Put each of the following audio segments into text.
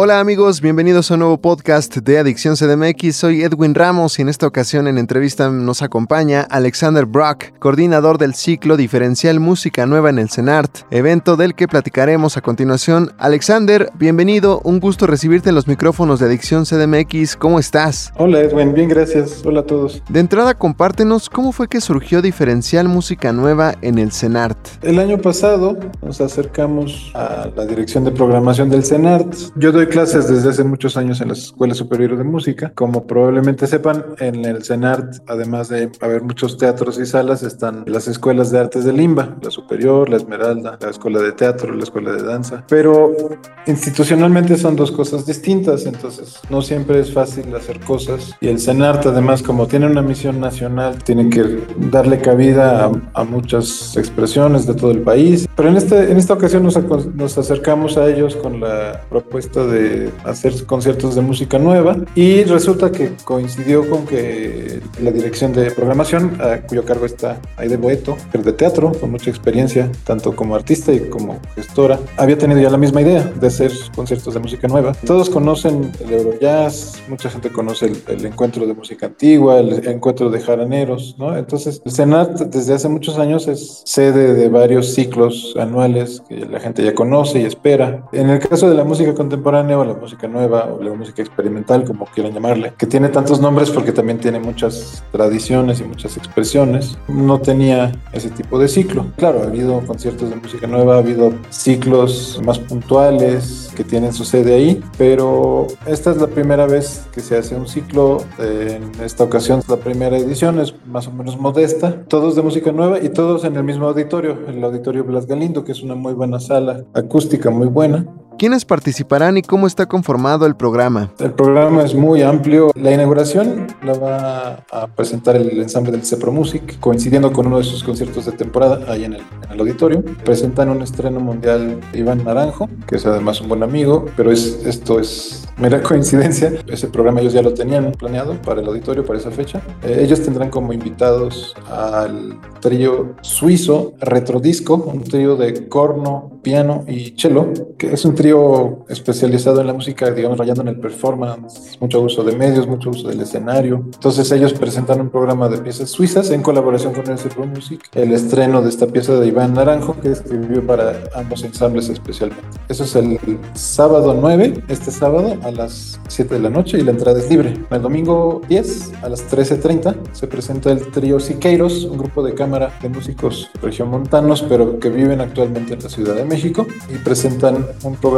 Hola amigos, bienvenidos a un nuevo podcast de Adicción CDMX. Soy Edwin Ramos y en esta ocasión en entrevista nos acompaña Alexander Brock, coordinador del ciclo Diferencial Música Nueva en el CENART, evento del que platicaremos a continuación. Alexander, bienvenido, un gusto recibirte en los micrófonos de Adicción CDMX. ¿Cómo estás? Hola Edwin, bien gracias. Hola a todos. De entrada, compártenos cómo fue que surgió Diferencial Música Nueva en el CENART. El año pasado nos acercamos a la dirección de programación del CENART. Yo doy clases desde hace muchos años en la Escuela Superior de Música. Como probablemente sepan, en el CENART, además de haber muchos teatros y salas, están las escuelas de artes de Limba, la Superior, la Esmeralda, la Escuela de Teatro, la Escuela de Danza. Pero institucionalmente son dos cosas distintas, entonces no siempre es fácil hacer cosas. Y el CENART, además, como tiene una misión nacional, tiene que darle cabida a, a muchas expresiones de todo el país. Pero en, este, en esta ocasión nos, nos acercamos a ellos con la propuesta de hacer conciertos de música nueva y resulta que coincidió con que la dirección de programación, a cuyo cargo está Aide Boeto, de teatro, con mucha experiencia, tanto como artista y como gestora, había tenido ya la misma idea de hacer conciertos de música nueva. Todos conocen el Eurojazz, mucha gente conoce el, el encuentro de música antigua, el encuentro de jaraneros, ¿no? Entonces, el Senat desde hace muchos años es sede de varios ciclos anuales que la gente ya conoce y espera. En el caso de la música contemporánea, o la música nueva o la música experimental, como quieran llamarle, que tiene tantos nombres porque también tiene muchas tradiciones y muchas expresiones, no tenía ese tipo de ciclo. Claro, ha habido conciertos de música nueva, ha habido ciclos más puntuales que tienen su sede ahí, pero esta es la primera vez que se hace un ciclo, en esta ocasión la primera edición es más o menos modesta, todos de música nueva y todos en el mismo auditorio, el auditorio Blas Galindo, que es una muy buena sala acústica, muy buena. ¿Quiénes participarán y cómo está conformado el programa? El programa es muy amplio. La inauguración la va a presentar el ensamble del Cepro Music, coincidiendo con uno de sus conciertos de temporada ahí en el, en el auditorio. Presentan un estreno mundial Iván Naranjo, que es además un buen amigo, pero es, esto es mera coincidencia. Ese programa ellos ya lo tenían planeado para el auditorio, para esa fecha. Eh, ellos tendrán como invitados al trío suizo Retrodisco, un trío de corno, piano y cello, que es un trío especializado en la música, digamos, rayando en el performance, mucho uso de medios, mucho uso del escenario. Entonces ellos presentan un programa de piezas suizas en colaboración con el Pro Music, el estreno de esta pieza de Iván Naranjo, que escribió para ambos ensambles especialmente. Eso es el sábado 9, este sábado a las 7 de la noche y la entrada es libre. El domingo 10 a las 13.30 se presenta el trío Siqueiros, un grupo de cámara de músicos regiomontanos, pero que viven actualmente en la Ciudad de México y presentan un programa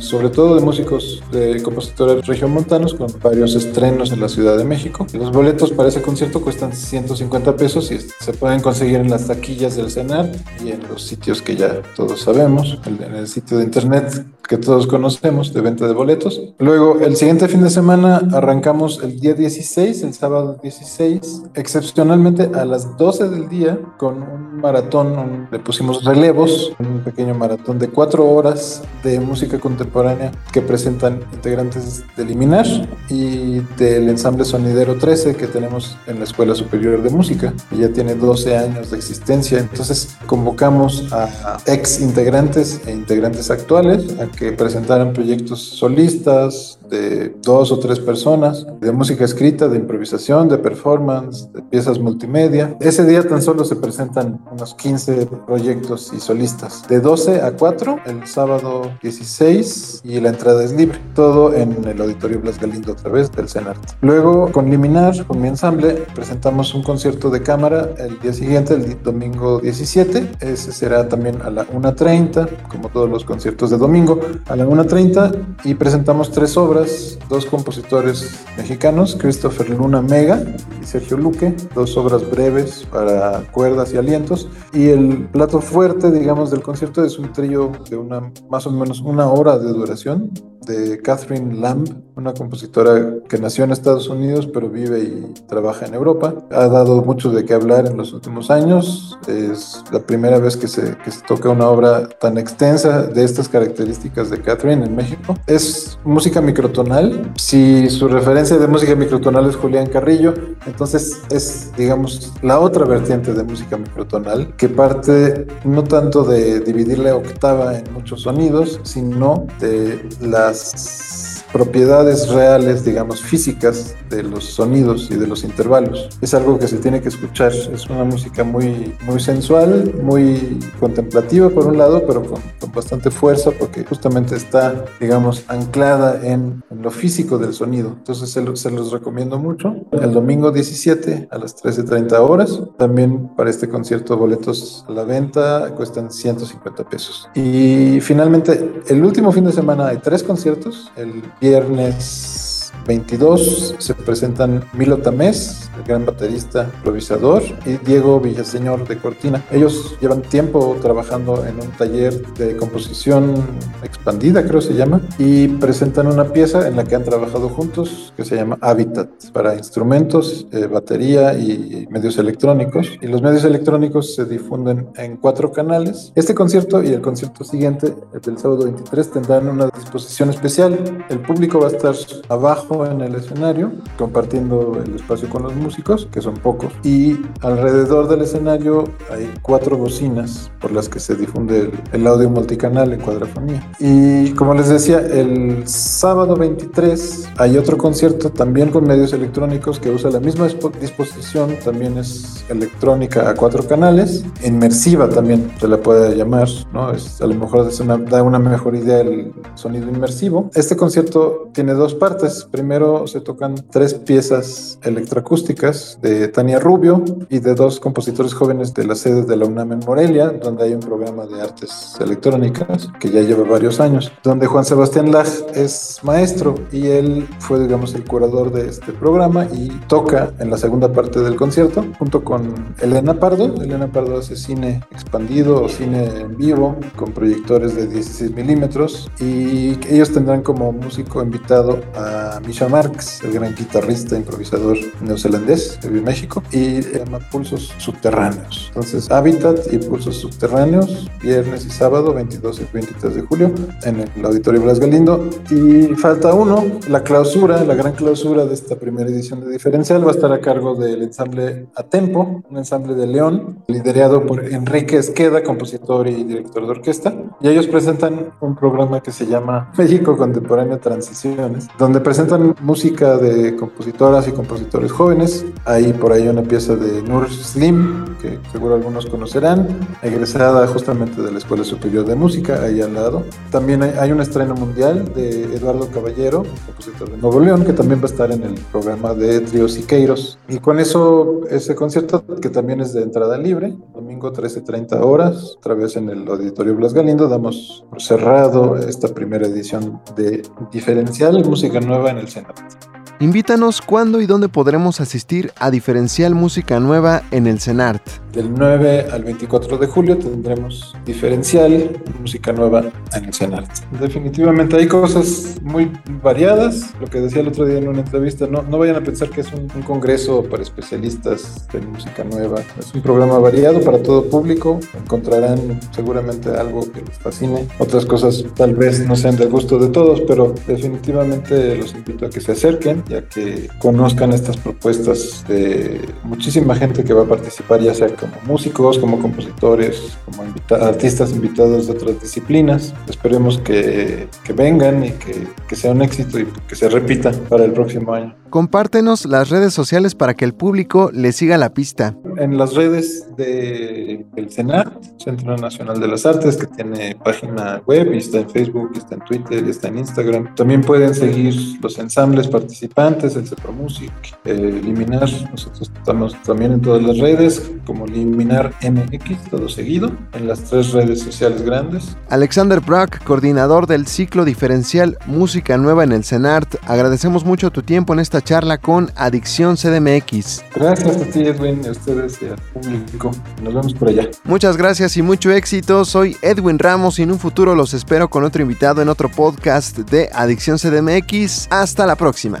sobre todo de músicos, de compositores regiomontanos con varios estrenos en la Ciudad de México. Los boletos para ese concierto cuestan 150 pesos y se pueden conseguir en las taquillas del CENAR y en los sitios que ya todos sabemos, en el sitio de internet que todos conocemos de venta de boletos. Luego, el siguiente fin de semana arrancamos el día 16, el sábado 16, excepcionalmente a las 12 del día con un maratón, le pusimos relevos, un pequeño maratón de cuatro horas de música contemporánea que presentan integrantes de Liminar y del ensamble sonidero 13 que tenemos en la Escuela Superior de Música, que ya tiene 12 años de existencia. Entonces convocamos a ex integrantes e integrantes actuales a que presentaran proyectos solistas de dos o tres personas, de música escrita, de improvisación, de performance, de piezas multimedia. Ese día tan solo se presentan unos 15 proyectos y solistas, de 12 a 4 el sábado 16 y la entrada es libre. Todo en el Auditorio Blas Galindo a través del CENART. Luego, con Liminar, con mi ensamble, presentamos un concierto de cámara el día siguiente, el domingo 17. Ese será también a la 1.30, como todos los conciertos de domingo, a la 1.30 y presentamos tres obras, dos compositores mexicanos, Christopher Luna Mega y Sergio Luque, dos obras breves para cuerdas y alientos. Y el plato fuerte, digamos, del concierto es un trío de una más o menos una hora de duración de Catherine Lamb, una compositora que nació en Estados Unidos pero vive y trabaja en Europa. Ha dado mucho de qué hablar en los últimos años. Es la primera vez que se, que se toca una obra tan extensa de estas características de Catherine en México. Es música microtonal. Si su referencia de música microtonal es Julián Carrillo, entonces es, digamos, la otra vertiente de música microtonal que parte no tanto de dividir la octava en muchos sonidos, sino de las propiedades reales, digamos, físicas de los sonidos y de los intervalos. Es algo que se tiene que escuchar. Es una música muy, muy sensual, muy contemplativa por un lado, pero con, bastante fuerza porque justamente está, digamos, anclada en, lo físico del sonido. Entonces se, se, los recomiendo mucho. El domingo 17 a las 13.30 horas. También para este concierto boletos a la venta cuestan 150 pesos. Y finalmente, el último fin de semana hay tres conciertos. El viernes 22 se presentan Milo Tamés, el gran baterista improvisador, y Diego Villaseñor de Cortina. Ellos llevan tiempo trabajando en un taller de composición expandida, creo se llama, y presentan una pieza en la que han trabajado juntos que se llama Habitat para instrumentos, eh, batería y medios electrónicos. Y los medios electrónicos se difunden en cuatro canales. Este concierto y el concierto siguiente, el del sábado 23, tendrán una disposición especial. El público va a estar abajo en el escenario, compartiendo el espacio con los músicos, que son pocos, y alrededor del escenario hay cuatro bocinas por las que se difunde el, audio multicanal en cuadrafonía. Y como les decía, el sábado 23 hay otro concierto también con medios electrónicos que usa la misma disposición, también es electrónica a cuatro canales, inmersiva también se la puede llamar, ¿no? Es, a lo mejor da una mejor idea el sonido inmersivo. Este concierto tiene dos partes. Primero se tocan tres piezas electroacústicas de Tania Rubio y de dos compositores jóvenes de la sede de la UNAM en Morelia, donde hay un programa de artes electrónicas que ya lleva varios años, donde Juan Sebastián Laj es maestro y él fue, digamos, el curador de este programa y toca en la segunda parte del concierto junto con Elena Pardo. Elena Pardo hace cine expandido o cine en vivo con proyectores de 16 milímetros y ellos tendrán como músico invitado a Misha Marx, el gran guitarrista, improvisador neozelandés que vive en México, y se llama Pulsos Subterráneos. Entonces, Habitat y Pulsos Subterráneos, viernes y sábado, 22 y 23 de julio, en el Auditorio Blas Galindo. Y falta uno, la clausura, la gran clausura de esta primera edición de Diferencial va a estar a cargo del ensamble A Tempo, un ensamble de León, liderado por Enrique Esqueda, compositor y director de orquesta. Y ellos presentan un programa que se llama México Contemporáneo Transiciones, donde presentan música de compositoras y compositores jóvenes. Hay por ahí una pieza de Nur Slim, que seguro algunos conocerán, egresada justamente de la Escuela Superior de Música, ahí al lado. También hay, un estreno mundial de Eduardo Caballero, compositor de Nuevo León, que también va a estar en el programa de Trio Siqueiros. Y con eso, ese concierto, que también es de entrada libre, domingo 13.30 horas, otra vez en el Auditorio Blas Galindo, damos por cerrado esta primera edición de Diferencial Música Nueva en el Senado. Invítanos cuándo y dónde podremos asistir a Diferencial Música Nueva en el CENART. Del 9 al 24 de julio tendremos Diferencial Música Nueva en el CENART. Definitivamente hay cosas muy variadas. Lo que decía el otro día en una entrevista, no, no vayan a pensar que es un, un congreso para especialistas de música nueva. Es un programa variado para todo público. Encontrarán seguramente algo que les fascine. Otras cosas tal vez no sean del gusto de todos, pero definitivamente los invito a que se acerquen ya que conozcan estas propuestas de muchísima gente que va a participar, ya sea como músicos, como compositores, como artistas invitados de otras disciplinas. Esperemos que, que vengan y que, que sea un éxito y que se repita para el próximo año. Compártenos las redes sociales para que el público le siga la pista. En las redes del de CENART, Centro Nacional de las Artes, que tiene página web y está en Facebook, está en Twitter, está en Instagram. También pueden seguir los ensambles, participar participantes, el Cepro Music, eh, Liminar, nosotros estamos también en todas las redes, como Liminar MX, todo seguido, en las tres redes sociales grandes. Alexander Brock, coordinador del ciclo diferencial Música Nueva en el CENART, agradecemos mucho tu tiempo en esta charla con Adicción CDMX. Gracias a ti, Edwin, a ustedes y al público. Nos vemos por allá. Muchas gracias y mucho éxito. Soy Edwin Ramos y en un futuro los espero con otro invitado en otro podcast de Adicción CDMX. Hasta la próxima.